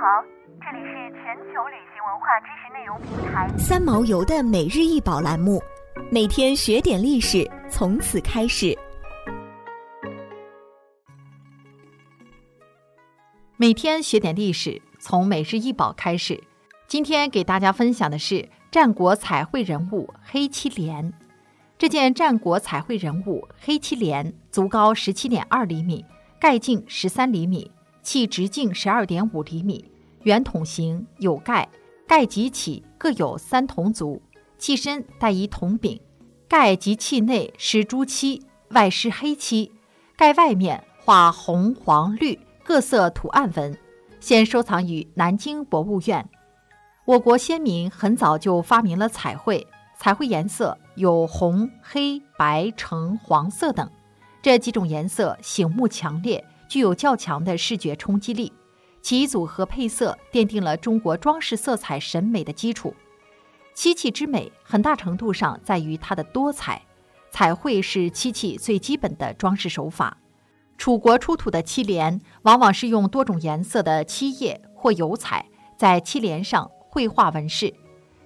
好，这里是全球旅行文化知识内容平台三毛游的每日一宝栏目，每天学点历史，从此开始。每天学点历史，从每日一宝开始。今天给大家分享的是战国彩绘人物黑漆莲。这件战国彩绘人物黑漆莲，足高十七点二厘米，盖径十三厘米。器直径十二点五厘米，圆筒形，有盖，盖及起各有三铜足，器身带一铜柄，盖及器内施朱漆，外施黑漆，盖外面画红、黄、绿各色图案纹，现收藏于南京博物院。我国先民很早就发明了彩绘，彩绘颜色有红、黑、白、橙、黄色等，这几种颜色醒目强烈。具有较强的视觉冲击力，其组合配色奠定了中国装饰色彩审美的基础。漆器之美，很大程度上在于它的多彩。彩绘是漆器最基本的装饰手法。楚国出土的漆帘，往往是用多种颜色的漆叶或油彩在漆帘上绘画纹饰。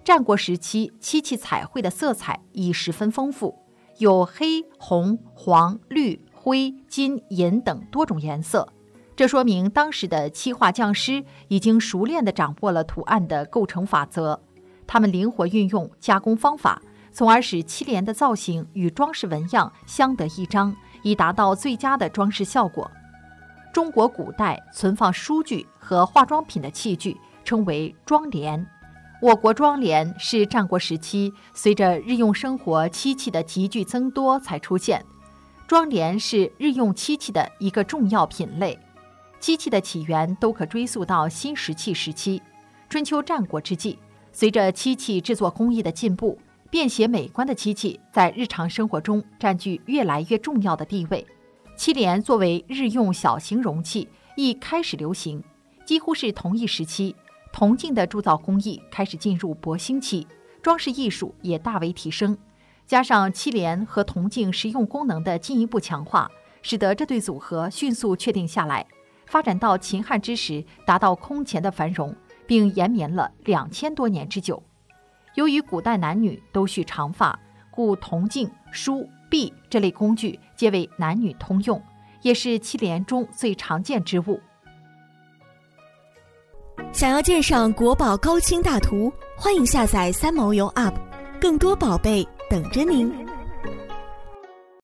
战国时期，漆器彩绘的色彩已十分丰富，有黑、红、黄、绿。灰、金、银等多种颜色，这说明当时的漆画匠师已经熟练地掌握了图案的构成法则。他们灵活运用加工方法，从而使漆帘的造型与装饰纹样相得益彰，以达到最佳的装饰效果。中国古代存放书具和化妆品的器具称为妆帘。我国妆帘是战国时期随着日用生活漆器的急剧增多才出现。妆帘是日用漆器的一个重要品类，漆器的起源都可追溯到新石器时期。春秋战国之际，随着漆器制作工艺的进步，便携美观的漆器在日常生活中占据越来越重要的地位。漆帘作为日用小型容器，亦开始流行。几乎是同一时期，铜镜的铸造工艺开始进入博兴期，装饰艺术也大为提升。加上漆帘和铜镜实用功能的进一步强化，使得这对组合迅速确定下来。发展到秦汉之时，达到空前的繁荣，并延绵了两千多年之久。由于古代男女都蓄长发，故铜镜、梳、篦这类工具皆为男女通用，也是七连中最常见之物。想要鉴赏国宝高清大图，欢迎下载三毛游 App，更多宝贝。等着您。